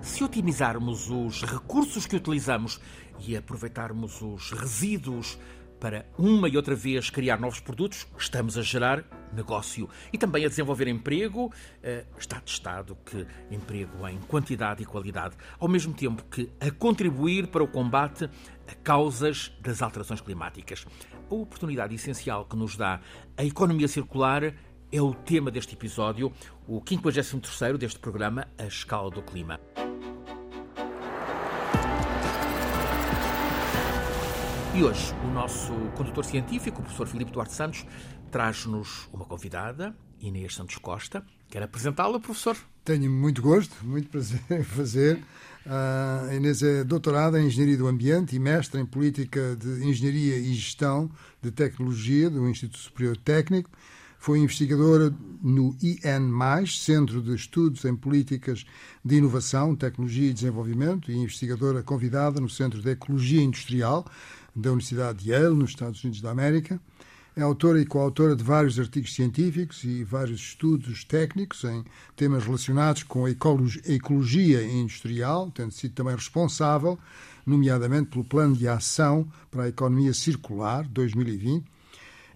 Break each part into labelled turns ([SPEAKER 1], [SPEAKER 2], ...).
[SPEAKER 1] Se otimizarmos os recursos que utilizamos e aproveitarmos os resíduos para uma e outra vez criar novos produtos, estamos a gerar negócio e também a desenvolver emprego. Eh, está testado que emprego em quantidade e qualidade, ao mesmo tempo que a contribuir para o combate a causas das alterações climáticas. A oportunidade essencial que nos dá a economia circular é o tema deste episódio, o 53º deste programa, A Escala do Clima. E hoje o nosso condutor científico, o professor Filipe Duarte Santos, traz-nos uma convidada, Inês Santos Costa. Quer apresentá-la, professor?
[SPEAKER 2] Tenho muito gosto, muito prazer em fazer. A Inês é doutorada em Engenharia do Ambiente e mestre em Política de Engenharia e Gestão de Tecnologia do Instituto Superior Técnico. Foi investigadora no IN+, Centro de Estudos em Políticas de Inovação, Tecnologia e Desenvolvimento, e investigadora convidada no Centro de Ecologia Industrial, da Universidade de Yale, nos Estados Unidos da América. É autora e coautora de vários artigos científicos e vários estudos técnicos em temas relacionados com a ecologia industrial, tendo sido também responsável, nomeadamente pelo Plano de Ação para a Economia Circular 2020.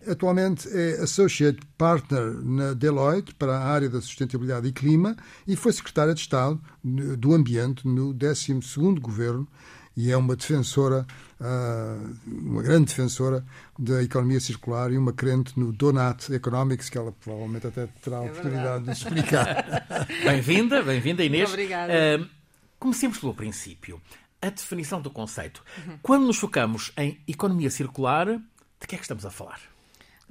[SPEAKER 2] Atualmente é Associate Partner na Deloitte para a área da sustentabilidade e clima e foi secretária de Estado do Ambiente no 12º governo e é uma defensora, ah, uma grande defensora da economia circular e uma crente no Donut Economics, que ela provavelmente até terá a é oportunidade de explicar.
[SPEAKER 1] bem-vinda, bem-vinda Inês.
[SPEAKER 3] Muito obrigada. Uh,
[SPEAKER 1] comecemos pelo princípio. A definição do conceito. Uhum. Quando nos focamos em economia circular, de que é que estamos a falar?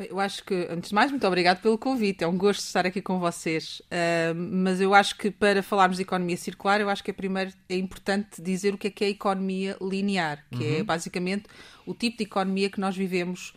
[SPEAKER 3] Eu acho que, antes de mais, muito obrigado pelo convite. É um gosto estar aqui com vocês. Uh, mas eu acho que para falarmos de economia circular, eu acho que é primeiro é importante dizer o que é que é economia linear, que é uhum. é basicamente o tipo de economia que nós vivemos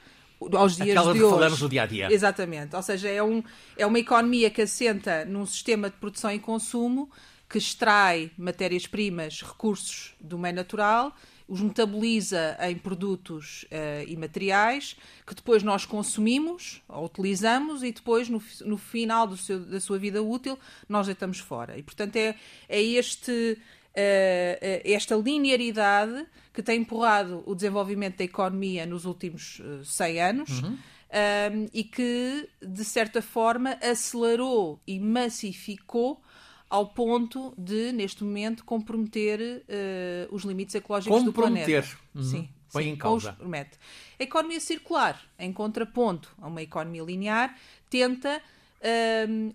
[SPEAKER 3] aos dias
[SPEAKER 1] Aquela
[SPEAKER 3] de
[SPEAKER 1] que
[SPEAKER 3] hoje.
[SPEAKER 1] falamos no dia a dia.
[SPEAKER 3] Exatamente. Ou seja, é, um, é uma economia que assenta num sistema de produção e consumo que extrai matérias-primas, recursos do meio natural os metaboliza em produtos uh, e materiais que depois nós consumimos ou utilizamos e depois, no, no final seu, da sua vida útil, nós deitamos fora. E, portanto, é, é este, uh, esta linearidade que tem empurrado o desenvolvimento da economia nos últimos uh, 100 anos. Uhum. Um, e que, de certa forma, acelerou e massificou ao ponto de, neste momento, comprometer uh, os limites ecológicos do planeta.
[SPEAKER 1] Uhum. Sim. Põe em causa.
[SPEAKER 3] A economia circular, em contraponto a uma economia linear, tenta uh,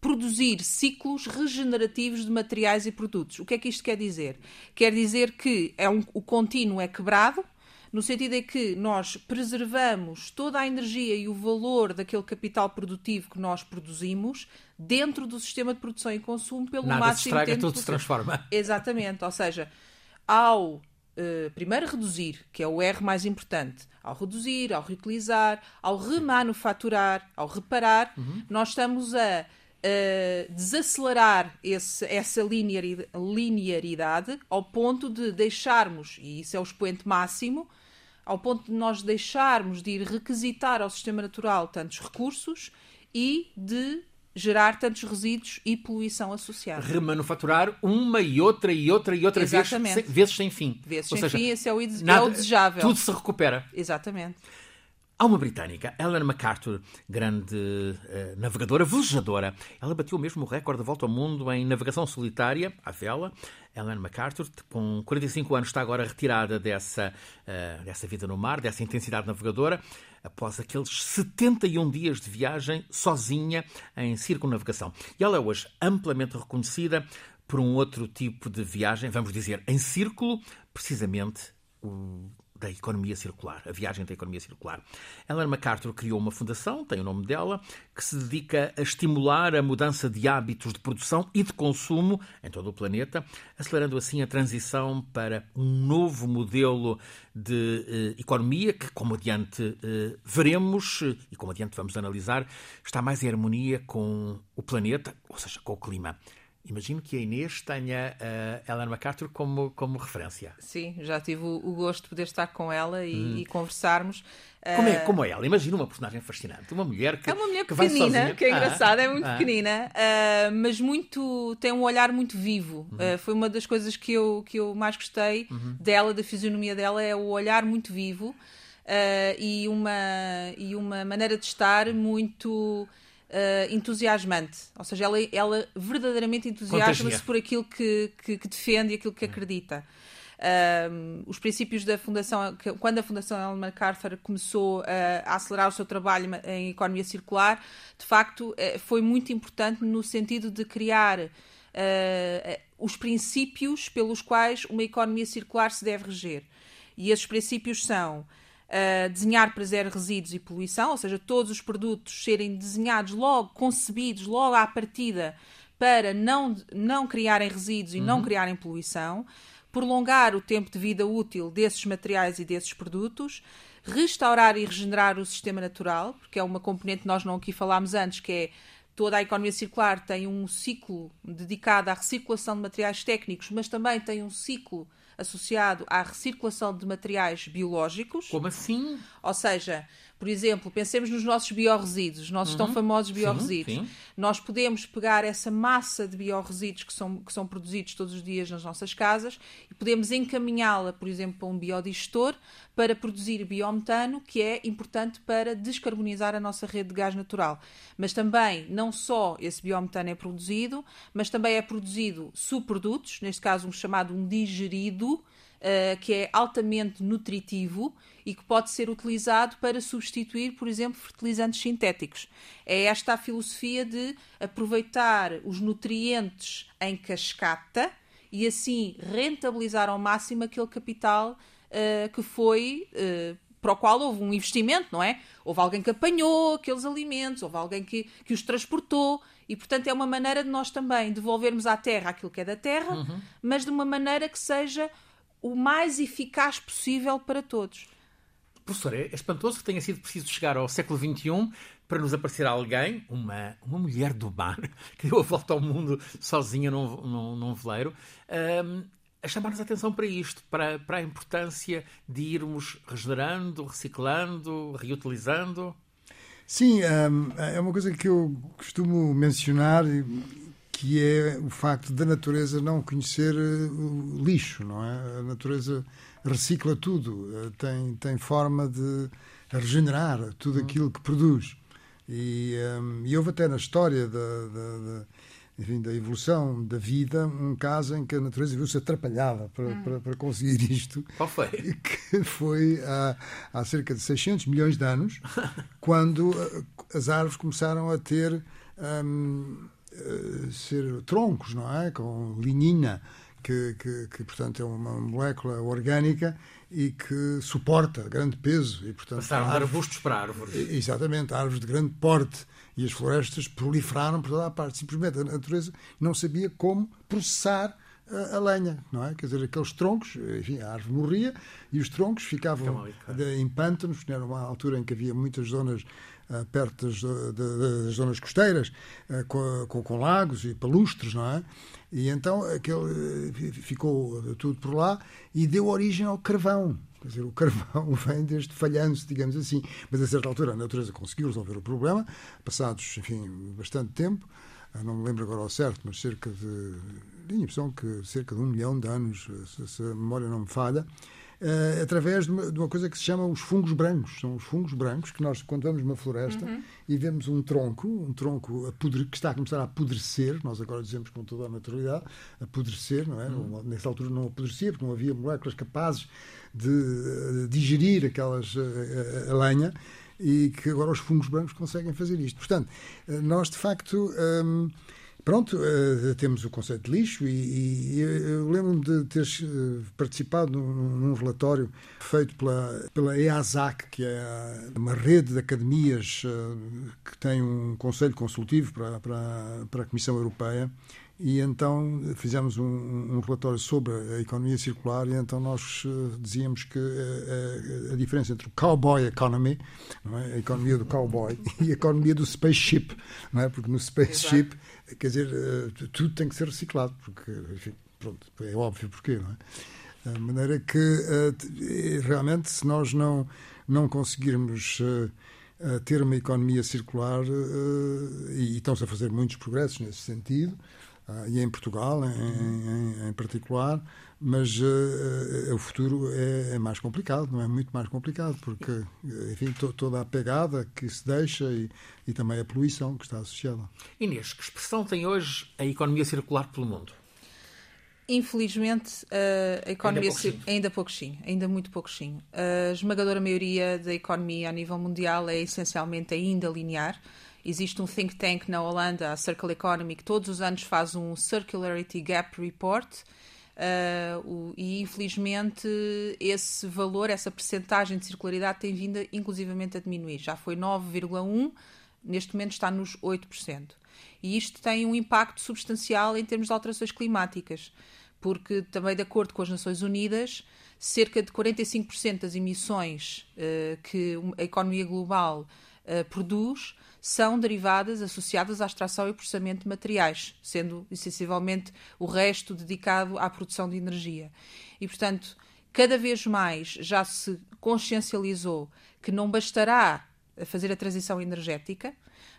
[SPEAKER 3] produzir ciclos regenerativos de materiais e produtos. O que é que isto quer dizer? Quer dizer que é um, o contínuo é quebrado, no sentido em que nós preservamos toda a energia e o valor daquele capital produtivo que nós produzimos dentro do sistema de produção e consumo pelo
[SPEAKER 1] Nada
[SPEAKER 3] máximo
[SPEAKER 1] se estraga,
[SPEAKER 3] tempo
[SPEAKER 1] tudo
[SPEAKER 3] possível.
[SPEAKER 1] se transforma.
[SPEAKER 3] Exatamente, ou seja, ao Uh, primeiro reduzir, que é o R mais importante, ao reduzir, ao reutilizar, ao remanufaturar, ao reparar, uhum. nós estamos a uh, desacelerar esse, essa linearidade ao ponto de deixarmos, e isso é o expoente máximo, ao ponto de nós deixarmos de ir requisitar ao sistema natural tantos recursos e de gerar tantos resíduos e poluição associada.
[SPEAKER 1] Remanufaturar uma e outra e outra e outra vez, vezes sem fim.
[SPEAKER 3] Vezes Ou sem seja, fim, esse é o, nada, é o desejável.
[SPEAKER 1] Tudo se recupera.
[SPEAKER 3] Exatamente.
[SPEAKER 1] Há uma britânica, Ellen MacArthur, grande uh, navegadora, velejadora. Ela bateu mesmo o recorde de volta ao mundo em navegação solitária, à vela. Ellen MacArthur, com 45 anos, está agora retirada dessa, uh, dessa vida no mar, dessa intensidade navegadora, após aqueles 71 dias de viagem sozinha em circunnavegação. E ela é hoje amplamente reconhecida por um outro tipo de viagem, vamos dizer, em círculo, precisamente o da economia circular, a viagem da economia circular. Ellen MacArthur criou uma fundação, tem o nome dela, que se dedica a estimular a mudança de hábitos de produção e de consumo em todo o planeta, acelerando assim a transição para um novo modelo de eh, economia que, como adiante eh, veremos eh, e como adiante vamos analisar, está mais em harmonia com o planeta, ou seja, com o clima. Imagino que a Inês tenha a Ellen MacArthur como, como referência.
[SPEAKER 3] Sim, já tive o, o gosto de poder estar com ela e, hum. e conversarmos.
[SPEAKER 1] Como é, como é ela? Imagina uma personagem fascinante. Uma mulher que.
[SPEAKER 3] É uma mulher
[SPEAKER 1] que
[SPEAKER 3] pequenina, que é engraçada, ah, é muito ah. pequenina, uh, mas muito. tem um olhar muito vivo. Uhum. Uh, foi uma das coisas que eu, que eu mais gostei uhum. dela, da fisionomia dela, é o olhar muito vivo uh, e, uma, e uma maneira de estar muito. Uh, entusiasmante, ou seja, ela, ela verdadeiramente entusiasma-se por aquilo que, que, que, defende e aquilo que acredita. Uh, os princípios da Fundação, quando a Fundação Ellen MacArthur começou a acelerar o seu trabalho em economia circular, de facto eh, foi muito importante no sentido de criar uh, os princípios pelos quais uma economia circular se deve reger. E esses princípios são Uh, desenhar para zero resíduos e poluição, ou seja, todos os produtos serem desenhados logo, concebidos logo à partida para não, não criarem resíduos e uhum. não criarem poluição, prolongar o tempo de vida útil desses materiais e desses produtos, restaurar e regenerar o sistema natural, porque é uma componente que nós não aqui falámos antes, que é toda a economia circular tem um ciclo dedicado à recirculação de materiais técnicos, mas também tem um ciclo associado à recirculação de materiais biológicos.
[SPEAKER 1] Como assim?
[SPEAKER 3] Ou seja, por exemplo, pensemos nos nossos biorresíduos, os nossos uhum. tão famosos biorresíduos. Sim, sim. Nós podemos pegar essa massa de biorresíduos que são, que são produzidos todos os dias nas nossas casas e podemos encaminhá-la, por exemplo, para um biodigestor para produzir biometano, que é importante para descarbonizar a nossa rede de gás natural. Mas também, não só esse biometano é produzido, mas também é produzido subprodutos, neste caso um chamado um digerido, uh, que é altamente nutritivo e que pode ser utilizado para substituir, por exemplo, fertilizantes sintéticos. É esta a filosofia de aproveitar os nutrientes em cascata e assim rentabilizar ao máximo aquele capital uh, que foi. Uh, para o qual houve um investimento, não é? Houve alguém que apanhou aqueles alimentos, houve alguém que, que os transportou, e portanto é uma maneira de nós também devolvermos à terra aquilo que é da terra, uhum. mas de uma maneira que seja o mais eficaz possível para todos.
[SPEAKER 1] Professor, é espantoso que tenha sido preciso chegar ao século XXI para nos aparecer alguém, uma, uma mulher do mar, que deu a volta ao mundo sozinha num, num, num veleiro, um, a chamar-nos a atenção para isto, para, para a importância de irmos regenerando, reciclando, reutilizando.
[SPEAKER 2] Sim, um, é uma coisa que eu costumo mencionar que é o facto da natureza não conhecer eh, o lixo, não é? A natureza recicla tudo, eh, tem, tem forma de regenerar tudo aquilo que produz. E, um, ehm, e houve até na história da, da, da, enfim, da evolução da vida um caso em que a natureza viu-se atrapalhada para, hum. para, para, conseguir isto.
[SPEAKER 1] Qual foi?
[SPEAKER 2] Que foi há, há cerca de 600 milhões de anos, quando eh, as árvores começaram a ter. Um, eh, ser troncos, não é? Com linina, que, que, que, portanto é uma molécula orgânica e que suporta grande peso. E, portanto,
[SPEAKER 1] Passaram de arbustos para árvores.
[SPEAKER 2] Exatamente, árvores de grande porte. E as florestas proliferaram por toda a parte. Simplesmente a natureza não sabia como processar a, a lenha, não é? Quer dizer, aqueles troncos, enfim, a árvore morria e os troncos ficavam ali, claro. em pântanos, era uma altura em que havia muitas zonas perto das, das, zonas costeiras, uh, com, com, com, lagos e palustres, não é? E então aquele, eh, ficou tudo por lá e deu origem ao carvão. Quer dizer, o carvão vem desde falhando-se, digamos assim. Mas a certa altura a natureza conseguiu resolver o problema, passados, enfim, bastante tempo. Não me lembro agora ao certo, mas cerca de. Tenho a impressão que cerca de um milhão de anos, se a memória não me falha, uh, através de uma, de uma, coisa que se chama os fungos brancos. São os fungos brancos que nós, quando vamos numa floresta uhum. e vemos um tronco, um tronco que está a começar a apodrecer, nós agora dizemos com toda a naturalidade, apodrecer, não é? Uhum. Nessa altura não apodrecia, porque não havia moléculas capazes de, de digerir aquelas, a, a, a lenha e que agora os fungos brancos conseguem fazer isto. Portanto, eh, nós de facto. Hum, pronto, uh, temos o conceito de lixo e, e eu lembro-me de ter uh, participado num, num, relatório feito pela, pela EASAC, que é uma rede de academias uh, que tem um conselho consultivo para, para, para a Comissão Europeia e então fizemos um, um, relatório sobre a economia circular e então nós uh, dizíamos que uh, a diferença entre o cowboy economy, é? a economia do cowboy, e a economia do spaceship, não é? porque no spaceship, Exato. quer dizer, tudo tem que ser reciclado, porque, enfim, pronto, é óbvio porquê, não é? De maneira que, realmente, se nós não, não conseguirmos ter uma economia circular, e estão-se a fazer muitos progressos nesse sentido, e em Portugal em, em, em particular, mas uh, o futuro é, é, mais complicado, não é muito mais complicado, porque, enfim, to, toda a pegada que se deixa e, e também a poluição que está associada.
[SPEAKER 1] Inês, que expressão tem hoje a economia circular pelo mundo?
[SPEAKER 3] Infelizmente, a economia ainda, pouco ainda pouquinho, ainda muito pouquinho. A esmagadora maioria da economia a nível mundial é essencialmente ainda linear. Existe um think tank na Holanda, a Circle Economy, que todos os anos faz um Circularity Gap Report. Uh, o, e infelizmente esse valor, essa percentagem de circularidade tem vindo inclusivamente a diminuir. Já foi 9,1%, neste momento está nos 8%. E isto tem um impacto substancial em termos de alterações climáticas, porque também de acordo com as Nações Unidas, cerca de 45% das emissões uh, que a economia global uh, produz são derivadas associadas à extração e processamento de materiais, sendo essencialmente o resto dedicado à produção de energia. E, portanto, cada vez mais já se consciencializou que não bastará fazer a transição energética,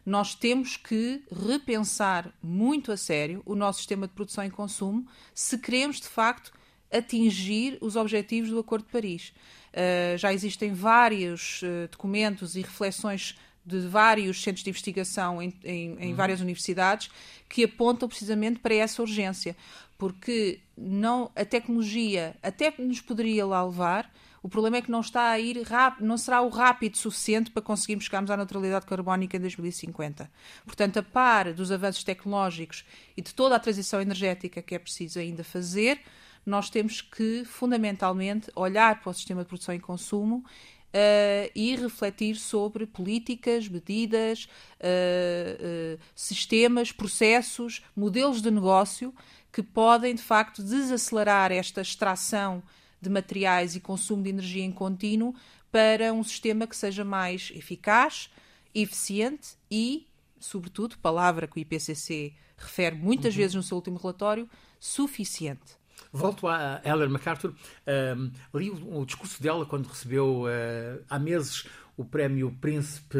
[SPEAKER 3] nós temos que repensar muito a sério o nosso sistema de produção e consumo se queremos, de facto, atingir os objetivos do Acordo de Paris. Uh, já existem vários uh, documentos e reflexões de vários centros de investigação em, em, em uhum. várias universidades que apontam precisamente para essa urgência, porque não a tecnologia até nos poderia lá levar, o problema é que não está a ir rápido, não será o rápido suficiente para conseguirmos chegarmos à neutralidade carbónica em 2050. Portanto, a par dos avanços tecnológicos e de toda a transição energética que é preciso ainda fazer, nós temos que, fundamentalmente, olhar para o sistema de produção e consumo uh, e refletir sobre políticas, medidas, uh, sistemas, processos, modelos de negócio que podem, de facto, desacelerar esta extração de materiais e consumo de energia em contínuo para um sistema que seja mais eficaz, eficiente e, sobretudo, palavra que o IPCC refere muitas uhum. vezes no seu último relatório, suficiente.
[SPEAKER 1] Volto a Ellen MacArthur. Uh, li o, o, discurso dela quando recebeu uh, há meses o prémio Príncipe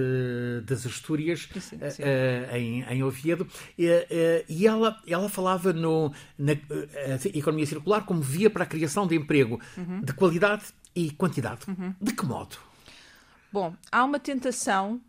[SPEAKER 1] das Astúrias sim, sim. Uh, em, em, Oviedo e, uh, e ela, ela falava no, na economia circular como via para a criação de emprego uhum. de qualidade e quantidade. Uhum. De que modo?
[SPEAKER 3] Bom, há uma tentação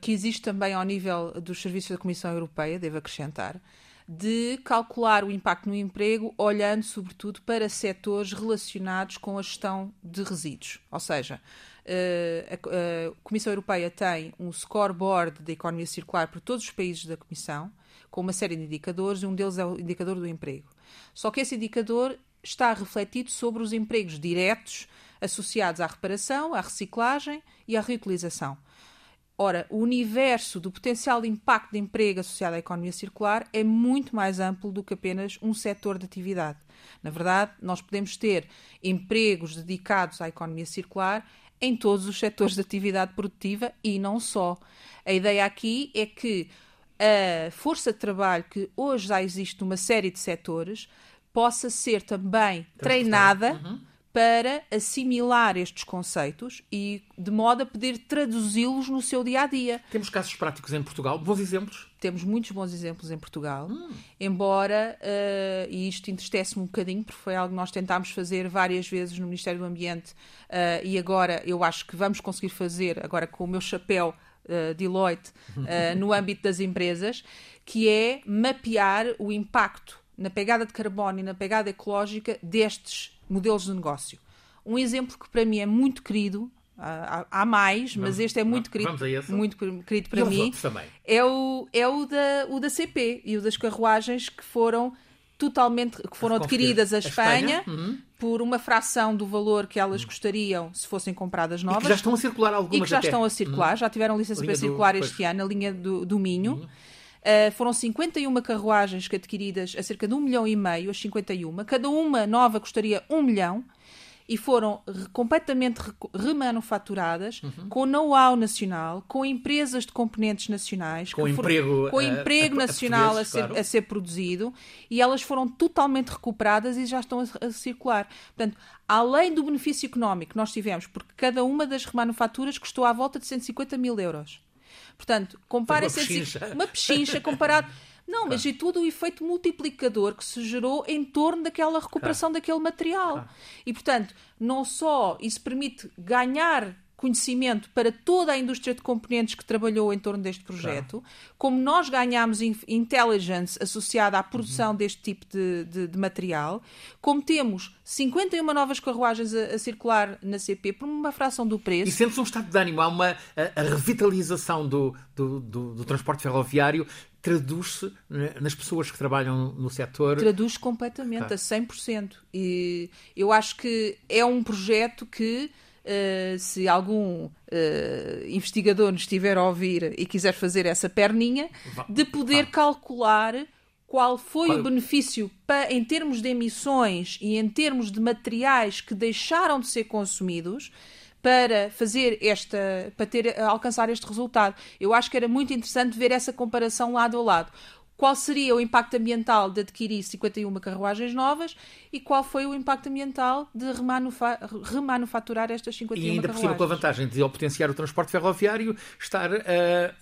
[SPEAKER 3] que existe também ao nível dos serviços da Comissão Europeia, devo acrescentar, de calcular o impacto no emprego olhando sobretudo para setores relacionados com a gestão de resíduos. Ou seja, eh, a Comissão Europeia tem um scoreboard da economia circular para todos os países da Comissão, com uma série de indicadores, e um deles é o indicador do emprego. Só que esse indicador está refletido sobre os empregos diretos associados à reparação, à reciclagem e à reutilização. Ora, o universo do potencial impacto de emprego associado à economia circular é muito mais amplo do que apenas um setor de atividade. Na verdade, nós podemos ter empregos dedicados à economia circular em todos os setores de atividade produtiva e não só. A ideia aqui é que a força de trabalho que hoje já existe numa série de setores possa ser também treinada. Uhum para assimilar estes conceitos e de modo a poder traduzi-los no seu dia a dia.
[SPEAKER 1] Temos casos práticos em Portugal, bons exemplos?
[SPEAKER 3] Temos muitos bons exemplos em Portugal, hum. embora, uh, e isto entristece-me um bocadinho, porque foi algo que nós tentámos fazer várias vezes no Ministério do Ambiente uh, e agora eu acho que vamos conseguir fazer, agora com o meu chapéu uh, Deloitte, no âmbito das empresas, que é mapear o impacto na pegada de carbono e na pegada ecológica destes modelos de negócio. Um exemplo que para mim é muito querido, há, há mais, mas vamos, este é muito querido, muito querido para mim, é o, é o da, o da CP e o das carruagens que foram totalmente que foram adquiridas à Espanha, Espanha. Uhum. por uma fração do valor que elas gostariam se fossem compradas novas. E que
[SPEAKER 1] já estão a circular algumas
[SPEAKER 3] E que já
[SPEAKER 1] até.
[SPEAKER 3] estão a circular, uhum. já tiveram licença para circular do, este pois. ano, a linha do, do Minho. Uhum. Uh, foram 51 carruagens que adquiridas a cerca de um milhão e meio, as 51. Cada uma nova custaria um milhão e foram completamente remanufaturadas uhum. com know-how nacional, com empresas de componentes nacionais,
[SPEAKER 1] com emprego,
[SPEAKER 3] com emprego a, nacional a, a, ser, claro. a, ser, produzido e elas foram totalmente recuperadas e já estão a, circular. Portanto, além do benefício económico que nós tivemos, porque cada uma das remanufaturas custou à volta de 150 mil euros. Portanto, compara uma pechincha, uma pechincha comparado não, mas e tudo o efeito multiplicador que se gerou em torno daquela recuperação daquele material. E, portanto, não só isso permite ganhar conhecimento para toda a indústria de componentes que trabalhou em torno deste projeto, claro. como nós ganhamos intelligence associada à produção uhum. deste tipo de, de, de, material, como temos 51 novas carruagens a, a, circular na CP por uma fração do preço.
[SPEAKER 1] E sentes um estado de ânimo, há uma a, a revitalização do, do, do, do transporte ferroviário traduz-se nas pessoas que trabalham no setor?
[SPEAKER 3] Traduz completamente, ah. a 100%. E eu acho que é um projeto que Uh, se algum uh, investigador nos estiver a ouvir e quiser fazer essa perninha, de poder calcular qual foi qual... o benefício pa, em termos de emissões e em termos de materiais que deixaram de ser consumidos para fazer esta, para ter, alcançar este resultado. Eu acho que era muito interessante ver essa comparação lado a lado qual seria o impacto ambiental de adquirir 51 carruagens novas e qual foi o impacto ambiental de remanufa remanufaturar estas 51
[SPEAKER 1] E ainda
[SPEAKER 3] por
[SPEAKER 1] cima com a vantagem de, ao potenciar o transporte ferroviário, estar a,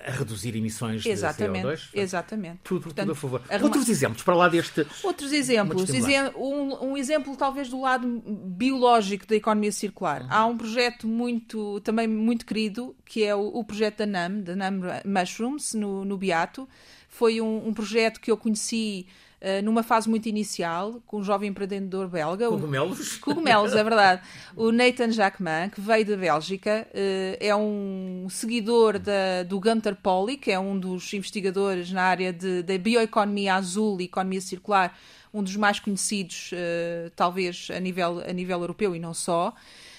[SPEAKER 1] a reduzir emissões
[SPEAKER 3] exatamente,
[SPEAKER 1] de CO2.
[SPEAKER 3] Exatamente.
[SPEAKER 1] Tudo, Portanto, tudo a favor. A Outros exemplos para lá deste...
[SPEAKER 3] Outros exemplos. Um, um, exemplo talvez do lado biológico da economia circular. Uhum. Há um projeto muito, também muito querido, que é o, o projeto da NAM, da NAM Mushrooms, no, no Beato, foi um, um projeto que eu conheci uh, numa fase muito inicial, com um jovem empreendedor belga.
[SPEAKER 1] Cogumelos?
[SPEAKER 3] O, cogumelos, é verdade. O Nathan Jacquemin, que veio da Bélgica, uh, é um seguidor da, do Gunter Pauli, que é um dos investigadores na área da bioeconomia azul e economia circular, um dos mais conhecidos, uh, talvez, a nível, a nível europeu e não só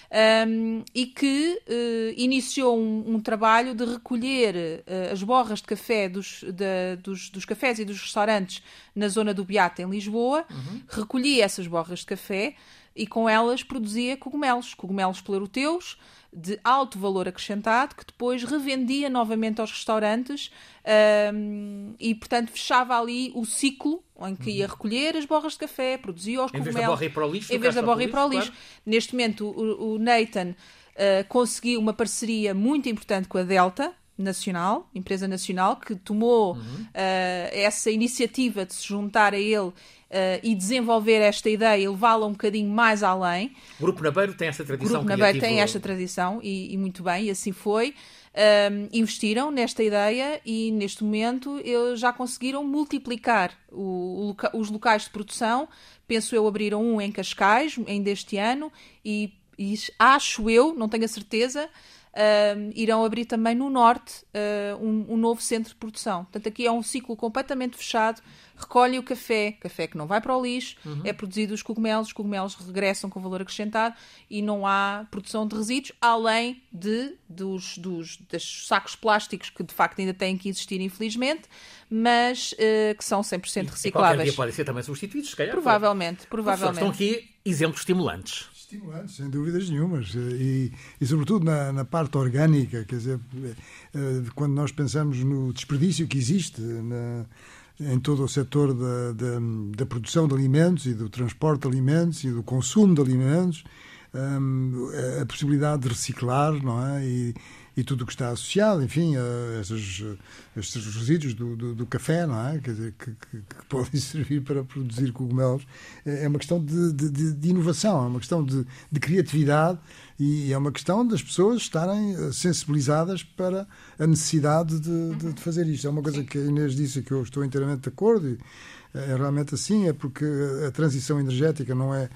[SPEAKER 3] um, e que uh, iniciou um, um, trabalho de recolher uh, as borras de café dos, de, dos, dos, cafés e dos restaurantes na zona do Beato, em Lisboa, uhum. recolhia essas borras de café e com elas produzia cogumelos, cogumelos pleuroteus, de alto valor acrescentado que depois revendia novamente aos restaurantes um, e, portanto, fechava ali o ciclo em que ia uhum. recolher as borras de café, produzia os cogumelos. Em vez da borra
[SPEAKER 1] ir para o lixo.
[SPEAKER 3] Em vez da borra ir para o lixo. Claro. Neste momento, o, o Nathan uh, conseguiu uma parceria muito importante com a Delta, nacional, empresa nacional, que tomou uhum. uh, essa iniciativa de se juntar a ele Uh, e desenvolver esta ideia e levá-la um bocadinho mais além.
[SPEAKER 1] O Grupo Nabeiro tem essa tradição.
[SPEAKER 3] O Grupo Nabeiro tem esta tradição e, e, muito bem, e assim foi. Um, investiram nesta ideia e neste momento eles já conseguiram multiplicar o, o, os locais de produção. Penso eu abriram um em Cascais ainda este ano e, e acho eu, não tenho a certeza, irão abrir também no norte uh, um, um, novo centro de produção. Portanto, aqui é um ciclo completamente fechado. Recolhe o café, café que não vai para o lixo, uhum. é produzido os cogumelos, os cogumelos regressam com valor acrescentado e não há produção de resíduos, além de, dos, dos, dos sacos plásticos que de facto ainda têm que existir, infelizmente, mas uh, que são 100% recicláveis. E dia
[SPEAKER 1] podem ser também substituídos, se calhar.
[SPEAKER 3] Provavelmente, provavelmente.
[SPEAKER 1] Estão aqui exemplos estimulantes.
[SPEAKER 2] Estimulantes, sem dúvidas nenhumas. E, e sobretudo na, na, parte orgânica, quer dizer, eh, quando nós pensamos no desperdício que existe na, em todo o setor da, da, da, produção de alimentos e do transporte de alimentos e do consumo de alimentos, um, a possibilidade de reciclar, não é? E, e tudo o que está associado, enfim, a esses, estes resíduos do, do, do, café, não é? Quer dizer, que, que, que, podem servir para produzir cogumelos. É, é uma questão de, de, de inovação, é uma questão de, de, criatividade e é uma questão das pessoas estarem eh, sensibilizadas para a necessidade de, de fazer isto. É uma coisa que a Inês disse que eu estou inteiramente de acordo e é realmente assim, é porque a transição energética não é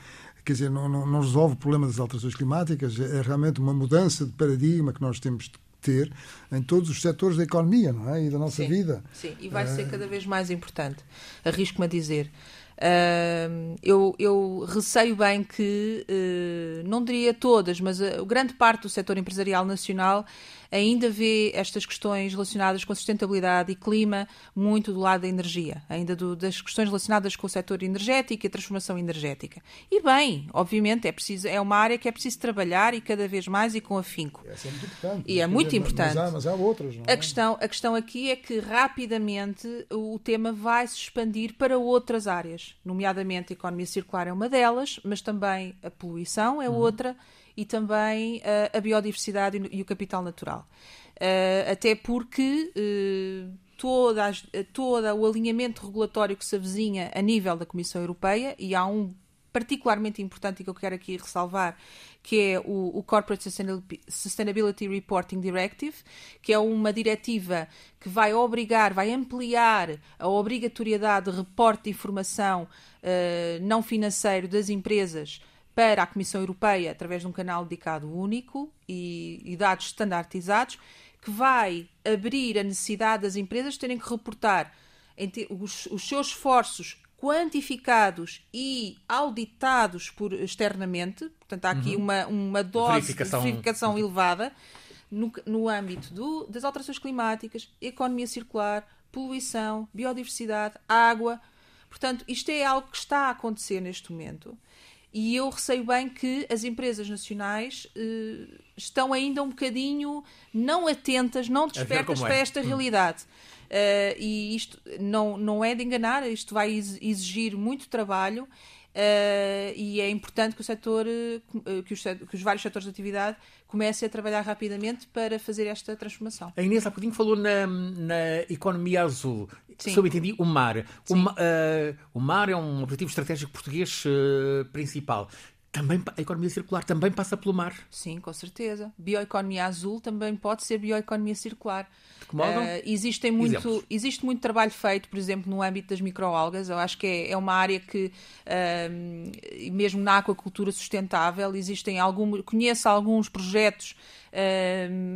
[SPEAKER 2] quer dizer, não, não, não, resolve o problema das alterações climáticas, é realmente uma mudança de paradigma que nós temos de ter em todos os setores da economia não é? e da nossa
[SPEAKER 3] sim,
[SPEAKER 2] vida.
[SPEAKER 3] Sim, e vai ser cada vez mais importante. Arrisco-me a dizer. Uh, eu, eu, receio bem que, uh, não diria todas, mas a, a grande parte do setor empresarial nacional ainda vê estas questões relacionadas com a sustentabilidade e clima muito do lado da energia, ainda do, das questões relacionadas com o setor energético e a transformação energética. E bem, obviamente, é, preciso, é uma área que é preciso trabalhar e cada vez mais e com afinco.
[SPEAKER 2] Essa é muito importante.
[SPEAKER 3] E é muito importante.
[SPEAKER 2] Mas há, mas há outras, não é?
[SPEAKER 3] A questão, a questão aqui é que rapidamente o tema vai se expandir para outras áreas, nomeadamente a economia circular é uma delas, mas também a poluição é uhum. outra e também uh, a biodiversidade e o capital natural. Uh, até porque uh, toda, as, todo o alinhamento regulatório que se avizinha a nível da Comissão Europeia, e há um particularmente importante que eu quero aqui ressalvar, que é o, o, Corporate Sustainability Reporting Directive, que é uma diretiva que vai obrigar, vai ampliar a obrigatoriedade de reporte de informação uh, não financeiro das empresas para a Comissão Europeia através de um canal dedicado único e, e dados standardizados, que vai abrir a necessidade das empresas terem que reportar os, os seus esforços quantificados e auditados por externamente, portanto há aqui uhum. uma, uma dose verificação. de verificação elevada no, no âmbito do, das alterações climáticas, economia circular, poluição, biodiversidade, água. Portanto, isto é algo que está a acontecer neste momento e eu receio bem que as empresas nacionais uh, estão ainda um bocadinho não atentas, não despertas para é. esta hum. realidade. Uh, e isto não, não é de enganar, isto vai exigir muito trabalho. Uh, e é importante que o setor, que os, que os, vários setores de atividade comecem a trabalhar rapidamente para fazer esta transformação.
[SPEAKER 1] A Inês há bocadinho falou na, na economia azul. Sim. Se eu entendi, o mar. O, uh, o, mar é um objetivo estratégico português uh, principal. Também a economia circular também passa pelo mar.
[SPEAKER 3] Sim, com certeza. Bioeconomia azul também pode ser bioeconomia circular.
[SPEAKER 1] Uh,
[SPEAKER 3] existem muito, existe muito trabalho feito, por exemplo, no âmbito das microalgas. Eu acho que é, é uma área que, uh, mesmo na aquacultura sustentável, existem algum, conheço alguns projetos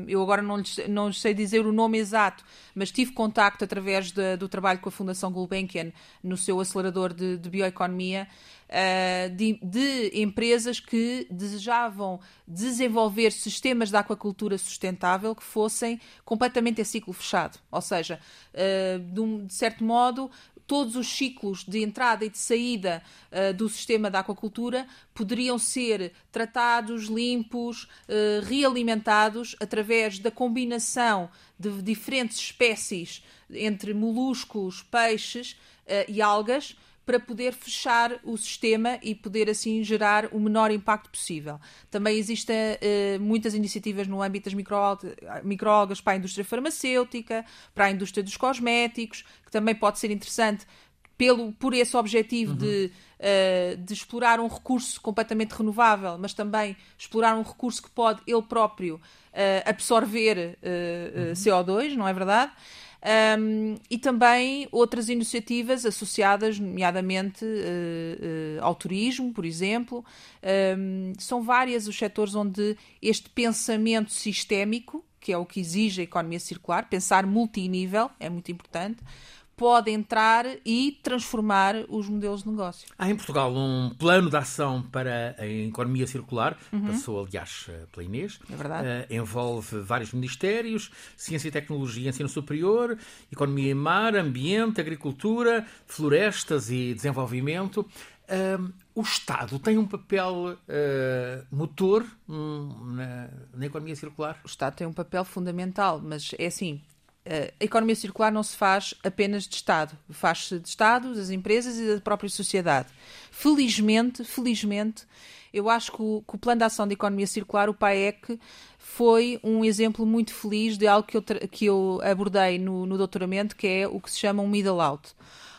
[SPEAKER 3] eu agora não, lhes, não sei dizer o nome exato, mas tive contacto através de, do trabalho com a Fundação Gulbenkian no seu acelerador de, de bioeconomia. Uh, de, de, empresas que desejavam desenvolver sistemas de aquacultura sustentável que fossem completamente ciclo fechado. Ou seja, uh, de, certo modo, todos os ciclos de entrada e de saída uh, do sistema da aquacultura poderiam ser tratados, limpos, uh, realimentados através da combinação de diferentes espécies entre moluscos, peixes e algas para poder fechar o sistema e poder assim gerar o menor impacto possível. Também existem uh, muitas iniciativas no âmbito das microalgas para a indústria farmacêutica, para a indústria dos cosméticos, que também pode ser interessante pelo, por esse objetivo uhum. de, uh, de explorar um recurso completamente renovável, mas também explorar um recurso que pode ele próprio uh, absorver uhum. CO2, não é verdade? Um, e também outras iniciativas associadas, nomeadamente uh, uh, ao turismo, por exemplo. Um, são várias os setores onde este pensamento sistémico, que é o que exige a economia circular, pensar multinível, é muito importante, pode entrar e transformar os modelos de negócio.
[SPEAKER 1] Há em Portugal um plano de ação para a economia circular, uhum. passou aliás pela Inês.
[SPEAKER 3] É verdade. Uh,
[SPEAKER 1] envolve vários ministérios, ciência e tecnologia, ensino superior, economia e mar, ambiente, agricultura, florestas e desenvolvimento. Uh, o Estado tem um papel uh, motor um, na, na economia circular?
[SPEAKER 3] O Estado tem um papel fundamental, mas é assim, a economia circular não se faz apenas de Estado, faz-se de Estado, das empresas e da própria sociedade. Felizmente, felizmente, eu acho que o, que o Plano de Ação de Economia Circular, o PAEC, foi um exemplo muito feliz de algo que eu, que eu abordei no, no doutoramento, que é o que se chama um middle out.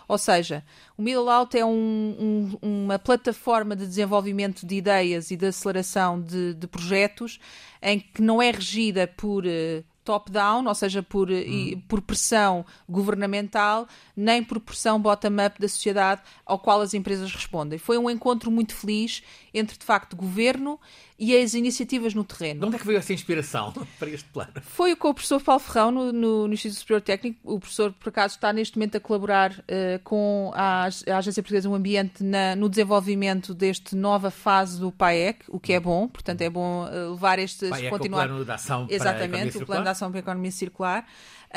[SPEAKER 3] Ou seja, o Middle Out é um, um, uma plataforma de desenvolvimento de ideias e de aceleração de, de projetos em que não é regida por uh, top-down, ou seja, por, e, por pressão governamental, nem por pressão bottom-up da sociedade ao qual as empresas respondem. Foi um encontro muito feliz entre, de facto, governo e as iniciativas no terreno.
[SPEAKER 1] De onde é que veio essa inspiração para este plano?
[SPEAKER 3] Foi com o professor Paulo Ferrão no, no, no Instituto Superior Técnico. O professor, por acaso, está neste momento a colaborar uh, com a, a, Agência Portuguesa do Ambiente na, no desenvolvimento desta nova fase do PAEC, o que é bom. Portanto, é bom uh, levar estes...
[SPEAKER 1] PAEC
[SPEAKER 3] continuar...
[SPEAKER 1] é o plano de ação
[SPEAKER 3] Exatamente, o plano de ação para a economia circular.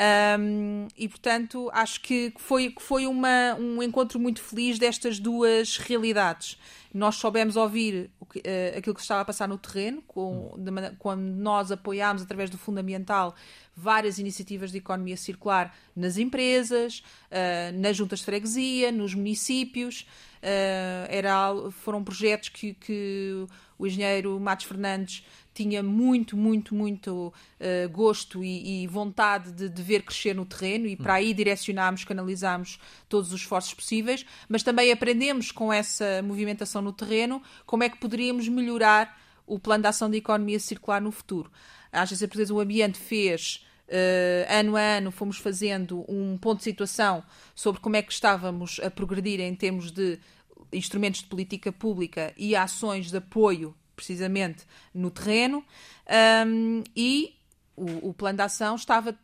[SPEAKER 3] Um, e portanto acho que foi, foi uma, um encontro muito feliz destas duas realidades. Nós soubemos ouvir que, uh, aquilo que estava a passar no terreno, com, de, quando nós apoiámos através do Fundamental várias iniciativas de economia circular nas empresas, uh, nas juntas de freguesia, nos municípios. Uh, era, foram projetos que, que o engenheiro Matos Fernandes tinha muito, muito, muito uh, gosto e, e vontade de, de, ver crescer no terreno e para aí direcionámos, canalizámos todos os esforços possíveis, mas também aprendemos com essa movimentação no terreno como é que poderíamos melhorar o plano de ação da economia circular no futuro. A Agência Portuguesa do Ambiente fez Uh, ano a ano fomos fazendo um ponto de situação sobre como é que estávamos a progredir em termos de instrumentos de política pública e ações de apoio precisamente no terreno, um, e o, o, plano de ação estava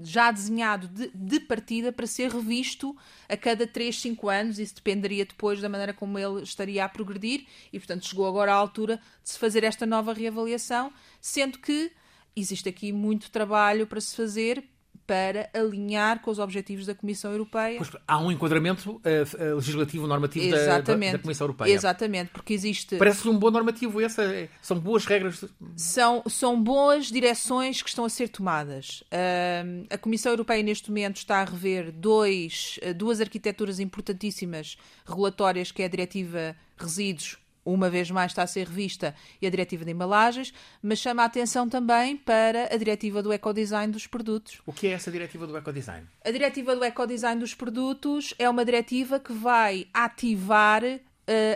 [SPEAKER 3] já desenhado de, de, partida para ser revisto a cada 3, 5 anos, isso dependeria depois da maneira como ele estaria a progredir, e portanto chegou agora à altura de se fazer esta nova reavaliação, sendo que existe aqui muito trabalho para se fazer para alinhar com os objetivos da Comissão Europeia.
[SPEAKER 1] Pois, há um enquadramento uh, legislativo, normativo da, da, da, Comissão Europeia.
[SPEAKER 3] Exatamente, porque existe.
[SPEAKER 1] Parece um bom normativo, essa, é, são boas regras.
[SPEAKER 3] São, são boas direções que estão a ser tomadas. Uh, a Comissão Europeia, neste momento, está a rever dois, duas arquiteturas importantíssimas regulatórias, que é a Diretiva Resíduos uma vez mais está a ser revista e a diretiva de embalagens, mas chama a atenção também para a diretiva do ecodesign dos produtos.
[SPEAKER 1] O que é essa diretiva do ecodesign?
[SPEAKER 3] A diretiva do ecodesign dos produtos é uma diretiva que vai ativar uh,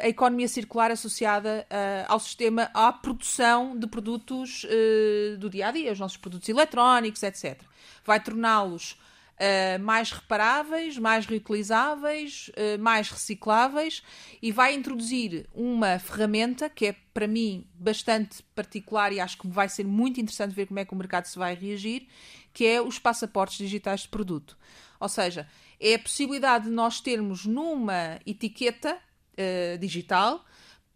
[SPEAKER 3] a economia circular associada uh, ao sistema, à produção de produtos uh, do dia a dia, os nossos produtos eletrónicos, etc. Vai torná-los uh, mais reparáveis, mais reutilizáveis, uh, mais recicláveis e vai introduzir uma ferramenta que é para mim bastante particular e acho que vai ser muito interessante ver como é que o mercado se vai reagir, que é os passaportes digitais de produto. Ou seja, é a possibilidade de nós termos numa etiqueta uh, digital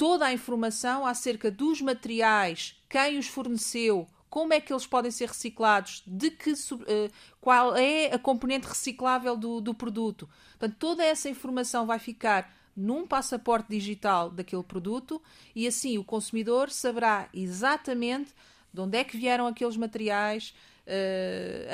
[SPEAKER 3] toda a informação acerca dos materiais, quem os forneceu, como é que eles podem ser reciclados, de que, uh, qual é a componente reciclável do, do produto. Portanto, toda essa informação vai ficar num passaporte digital daquele produto e assim o consumidor saberá exatamente de onde é que vieram aqueles materiais,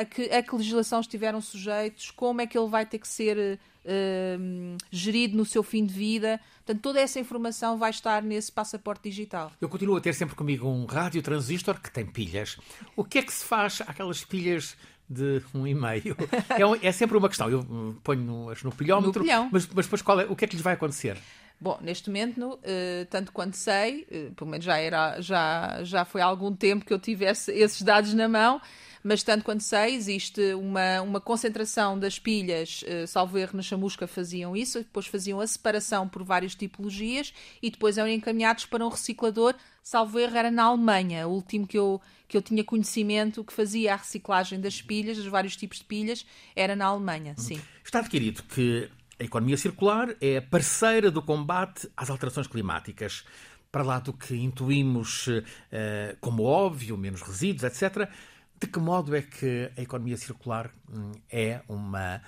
[SPEAKER 3] a, que, a que legislação estiveram sujeitos, como é que ele vai ter que ser uh, gerido no seu fim de vida. Portanto, toda essa informação vai estar nesse passaporte digital.
[SPEAKER 1] Eu continuo a ter sempre comigo um rádio transistor que tem pilhas. O que é que se faz àquelas pilhas de um e-mail? É, é sempre uma questão. Eu ponho-as no pilhómetro,
[SPEAKER 3] no
[SPEAKER 1] mas, mas depois qual é, o que é que lhes vai acontecer?
[SPEAKER 3] Bom, neste momento, uh, tanto quanto sei, uh, pelo menos já, era, já, já foi há algum tempo que eu tivesse esses dados na mão, mas tanto quanto sei, existe uma, uma concentração das pilhas, uh, salvo erro, na chamusca faziam isso, depois faziam a separação por várias tipologias e depois eram encaminhados para um reciclador, salvo erro, era na Alemanha, o último que eu, que eu tinha conhecimento que fazia a reciclagem das pilhas, dos vários tipos de pilhas, era na Alemanha, sim.
[SPEAKER 1] Está adquirido que a economia circular é parceira do combate às alterações climáticas. Para lá do que intuímos uh, como óbvio, menos resíduos, etc., de que modo é que a economia circular hum, é uma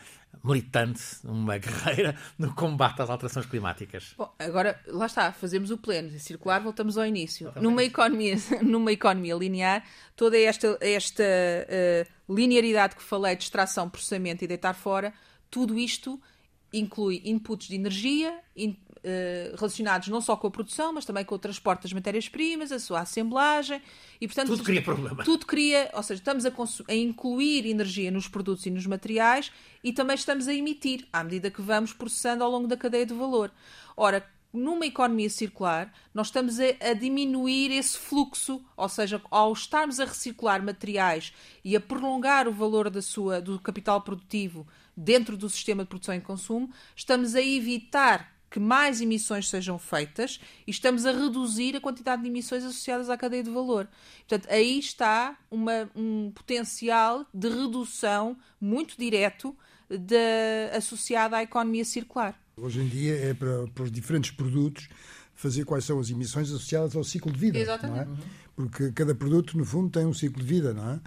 [SPEAKER 1] militante, uma guerreira no combate às alterações climáticas?
[SPEAKER 3] Bom, agora, lá está, fazemos o pleno. Circular, voltamos ao início. Numa economia, numa economia linear, toda esta, esta uh, linearidade que falei de extração, processamento e deitar fora, tudo isto inclui inputs de energia, in, uh, relacionados não só com a produção, mas também com o transporte das matérias-primas, a sua assemblagem e, portanto,
[SPEAKER 1] tudo cria problema.
[SPEAKER 3] Tudo cria, ou seja, estamos a, a, incluir energia nos produtos e nos materiais e também estamos a emitir à medida que vamos processando ao longo da cadeia de valor. Ora, numa economia circular, nós estamos a, a, diminuir esse fluxo, ou seja, ao estarmos a reciclar materiais e a prolongar o valor da sua, do capital produtivo dentro do sistema de produção e consumo, estamos a evitar que mais emissões sejam feitas e estamos a reduzir a quantidade de emissões associadas à cadeia de valor. Portanto, aí está uma, um potencial de redução muito direto de, associado à economia circular.
[SPEAKER 2] Hoje em dia é para, para os diferentes produtos fazer quais são as emissões associadas ao ciclo de vida.
[SPEAKER 3] Exatamente.
[SPEAKER 2] É? Porque cada produto, no fundo, tem um ciclo de vida, não é?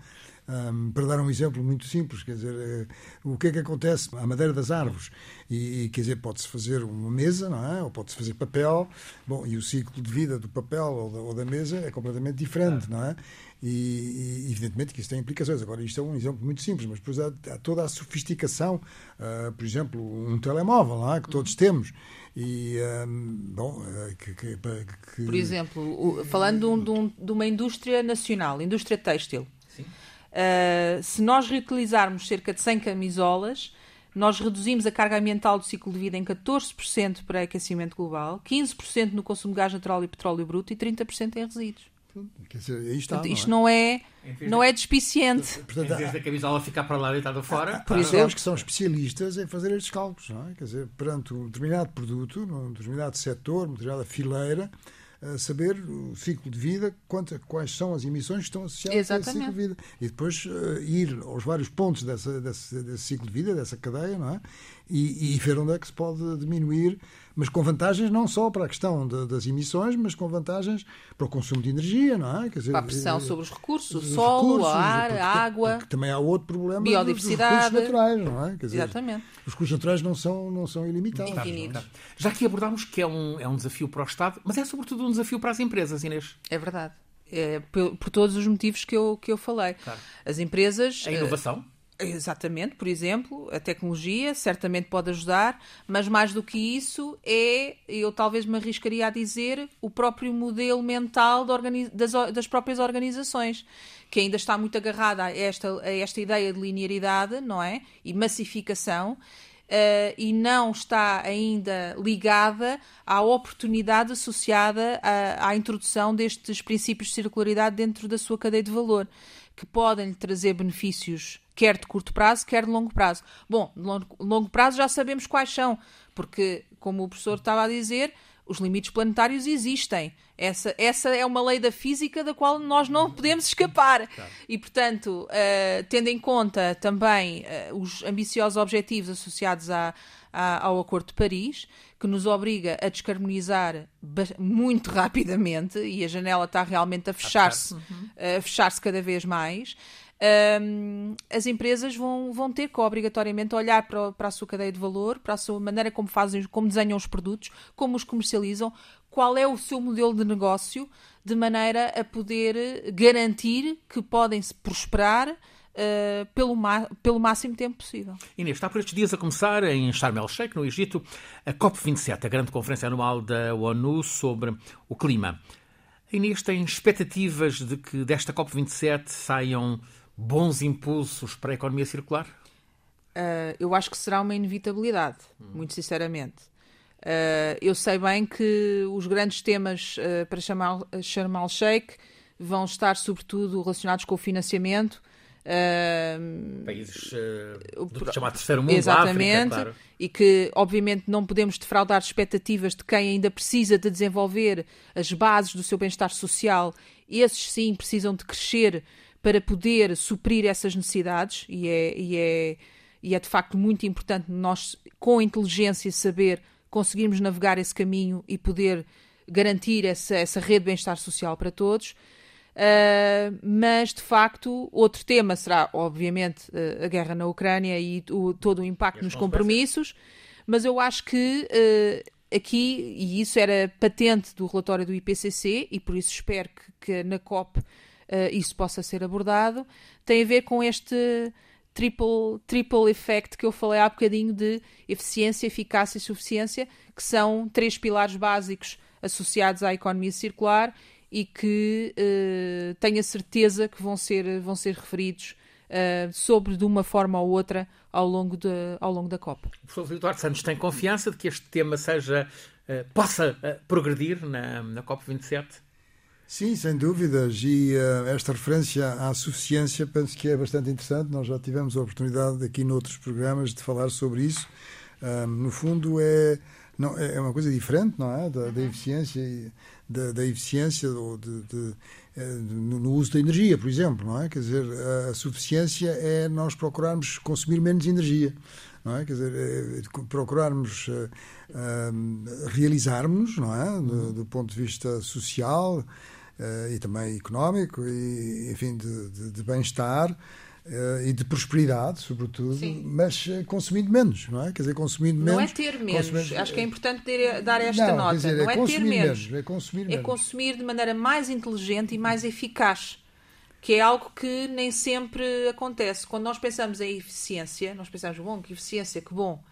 [SPEAKER 2] Um, para dar um exemplo muito simples, quer dizer, uh, o que é que acontece à madeira das árvores? E, e quer dizer, pode-se fazer uma mesa, não é? Ou pode-se fazer papel. Bom, e o ciclo de vida do papel ou da, ou da mesa é completamente diferente, não é? E, e, evidentemente que isso tem implicações. Agora, isto é um exemplo muito simples, mas depois há, há toda a sofisticação, uh, por exemplo, um telemóvel, não é? Que todos temos. E, um, bom, que, que,
[SPEAKER 3] que... Por exemplo, falando de, um, de, um, de uma indústria nacional, indústria têxtil. Sim Uh, se nós reutilizarmos cerca de 100 camisolas, nós reduzimos a carga ambiental do ciclo de vida em 14% para aquecimento global, 15% no consumo de gás natural e petróleo bruto e 30% em resíduos.
[SPEAKER 2] Quer dizer, está,
[SPEAKER 3] Portanto, isto não é, não é despiciente.
[SPEAKER 1] Portanto, em vez da camisola ficar para lá deitada fora.
[SPEAKER 2] Por claro. pessoas que são especialistas em fazer estes cálculos, não é? Quer dizer, perante um determinado produto, num determinado setor, numa determinada fileira, saber o ciclo de vida, quanto, quais são as emissões que estão associadas Exatamente. a esse ciclo de vida. E depois uh, ir aos vários pontos dessa, desse, desse, ciclo de vida, dessa cadeia, não é? E, e, ver onde é que se pode diminuir, mas com vantagens não só para a questão de, das emissões, mas com vantagens para o consumo de energia, não é?
[SPEAKER 3] Quer dizer, para a pressão eh, sobre os recursos, o solo, recursos, o ar, porque, a água.
[SPEAKER 2] também há outro problema
[SPEAKER 3] biodiversidade.
[SPEAKER 2] dos recursos naturais, não é?
[SPEAKER 3] Quer dizer, Exatamente.
[SPEAKER 2] Os recursos naturais não são, não são ilimitados.
[SPEAKER 3] Infinitos.
[SPEAKER 1] Já que abordámos que é um, é um desafio para o Estado, mas é sobretudo um desafio para as empresas, Inês.
[SPEAKER 3] É verdade. É, por, por, todos os motivos que eu, que eu falei. Claro. As empresas.
[SPEAKER 1] A inovação?
[SPEAKER 3] Exatamente, por exemplo, a tecnologia certamente pode ajudar, mas mais do que isso é, eu talvez me arriscaria a dizer, o próprio modelo mental das, das, próprias organizações, que ainda está muito agarrada a esta, a esta ideia de linearidade, não é? E massificação. Uh, e não está ainda ligada à oportunidade associada à, à introdução destes princípios de circularidade dentro da sua cadeia de valor, que podem lhe trazer benefícios quer de curto prazo, quer de longo prazo. Bom, de longo, prazo já sabemos quais são, porque, como o professor estava a dizer, os limites planetários existem. Essa, essa é uma lei da física da qual nós não podemos escapar. E, portanto, uh, tendo em conta também uh, os ambiciosos objetivos associados à, à, ao Acordo de Paris, que nos obriga a descarbonizar muito rapidamente, e a janela está realmente a fechar-se, uhum. a fechar-se cada vez mais um, as empresas vão, vão ter que obrigatoriamente olhar para, para a sua cadeia de valor, para a sua maneira como fazem, como desenham os produtos, como os comercializam, qual é o seu modelo de negócio, de maneira a poder garantir que podem se prosperar Uh, pelo, pelo máximo tempo possível.
[SPEAKER 1] Inês, está por estes dias a começar em Sharm el-Sheikh, no Egito, a COP27, a grande conferência anual da ONU sobre o clima. A Inês tem expectativas de que desta COP27 saiam bons impulsos para a economia circular?
[SPEAKER 3] Uh, eu acho que será uma inevitabilidade, hum. muito sinceramente. Uh, eu sei bem que os grandes temas uh, para chamar Sharm el-Sheikh vão estar sobretudo relacionados com o financiamento.
[SPEAKER 1] Países do chamado terceiro mundo,
[SPEAKER 3] exatamente,
[SPEAKER 1] África, claro.
[SPEAKER 3] e que obviamente não podemos defraudar expectativas de quem ainda precisa de desenvolver as bases do seu bem-estar social. Esses sim precisam de crescer para poder suprir essas necessidades e é, e é, e é de facto muito importante nós, com inteligência, saber conseguirmos navegar esse caminho e poder garantir essa, essa rede de bem-estar social para todos. Uh, mas de facto, outro tema será, obviamente, uh, a guerra na Ucrânia e o, todo o impacto nos compromissos. Mas eu acho que uh, aqui, e isso era patente do relatório do IPCC, e por isso espero que, que na COP uh, isso possa ser abordado, tem a ver com este triple, triple effect que eu falei há bocadinho de eficiência, eficácia e suficiência, que são três pilares básicos associados à economia circular e que uh, tenho a certeza que vão ser, vão ser referidos uh, sobre de uma forma ou outra ao longo, de, ao longo da COP.
[SPEAKER 1] O professor Eduardo Santos tem confiança de que este tema seja, uh, possa uh, progredir na, na COP27?
[SPEAKER 2] Sim, sem dúvidas. E uh, esta referência à suficiência penso que é bastante interessante. Nós já tivemos a oportunidade aqui noutros programas de falar sobre isso. Uh, no fundo, é, não, é uma coisa diferente, não é? Da, da eficiência, da, da eficiência ou de, de, eh, no uso da energia, por exemplo, não é? Quer dizer, a suficiência é nós procurarmos consumir menos energia. Não é? Quer dizer, é procurarmos uh, uh, realizarmos, não é? Do, do ponto de vista social, uh, e também económico, e, enfim, de, de bem-estar. Uh, e de prosperidade, sobretudo, Sim. mas uh, consumindo menos, não é? Quer dizer, consumindo
[SPEAKER 3] não
[SPEAKER 2] menos.
[SPEAKER 3] Não é ter menos. Acho que é importante ter, dar esta
[SPEAKER 2] não,
[SPEAKER 3] nota.
[SPEAKER 2] Dizer,
[SPEAKER 3] não
[SPEAKER 2] é,
[SPEAKER 3] é ter menos.
[SPEAKER 2] menos. É consumir
[SPEAKER 3] é
[SPEAKER 2] menos.
[SPEAKER 3] consumir de maneira mais inteligente e mais eficaz. Que é algo que nem sempre acontece. Quando nós pensamos em eficiência, nós pensamos, bom, que eficiência, que bom.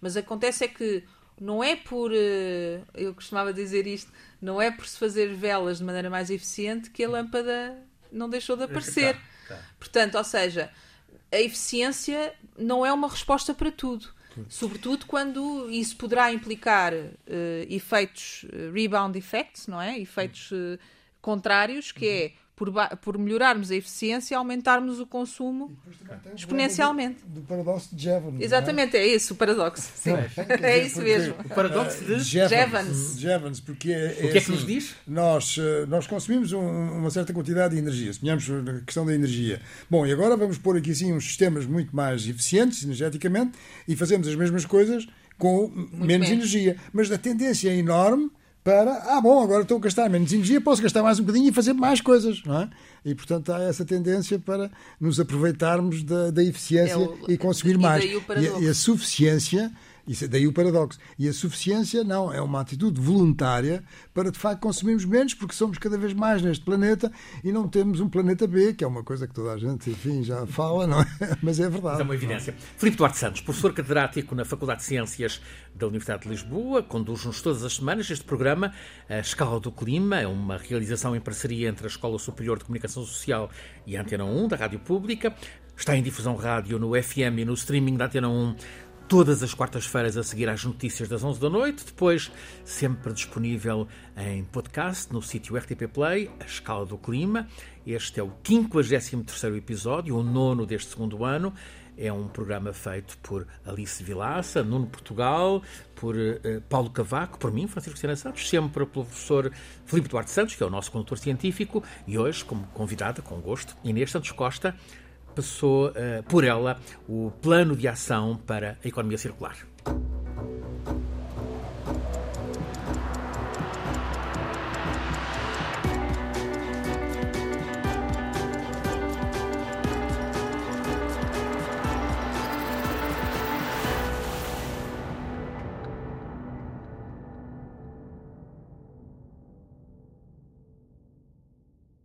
[SPEAKER 3] Mas acontece é que não é por. Eh, eu costumava dizer isto, não é por se fazer velas de maneira mais eficiente que a lâmpada não deixou de aparecer. Tá, tá. Portanto, ou seja, a eficiência não é uma resposta para tudo. Sobretudo quando isso poderá implicar uh, efeitos uh, rebound effects, não é? Efeitos uh, contrários, que é por, por melhorarmos a eficiência, aumentarmos o consumo exponencialmente.
[SPEAKER 2] Do, do, paradoxo de Jevons.
[SPEAKER 3] É? Exatamente, é? é? isso o paradoxo. Sim. é isso mesmo.
[SPEAKER 1] O paradoxo de
[SPEAKER 3] Jevons.
[SPEAKER 2] Jevons, porque é,
[SPEAKER 1] o que é, que assim, nos diz?
[SPEAKER 2] Nós, eh, nós consumimos um, uma certa quantidade de energia, suponhamos a questão da energia. Bom, e agora vamos pôr aqui assim uns sistemas muito mais eficientes energeticamente e fazemos as mesmas coisas com muito menos bem. energia. Mas a tendência é enorme para, ah, bom, agora estou a gastar menos energia, posso gastar mais um bocadinho e fazer mais coisas, não é? E, portanto, há essa tendência para nos aproveitarmos da, da eficiência é o, e conseguir mais. E, e, a suficiência isso, é daí o paradoxo. E a suficiência, não, é uma atitude voluntária para, de facto, consumirmos menos, porque somos cada vez mais neste planeta e não temos um planeta B, que é uma coisa que toda a gente, enfim, já fala, não é? Mas é verdade.
[SPEAKER 1] É uma evidência. Filipe Duarte Santos, professor catedrático na Faculdade de Ciências da Universidade de Lisboa, conduz-nos todas as semanas este programa, A Escala do Clima, é uma realização em parceria entre a Escola Superior de Comunicação Social e a Antena 1, da Rádio Pública. Está em difusão rádio no FM e no streaming da Antena 1 todas as quartas-feiras a seguir às notícias das 11 da noite, depois sempre disponível em podcast no sítio RTP Play, A Escala do Clima. Este é o 53º episódio, o nono deste segundo ano. É um programa feito por Alice Vilaça, Nuno Portugal, por uh, Paulo Cavaco, por mim, Francisco Sena Santos, sempre pelo professor Filipe Duarte Santos, que é o nosso condutor científico, e hoje, como convidada, com gosto, Inês Santos Costa, passou uh, por ela o plano de ação para a economia circular.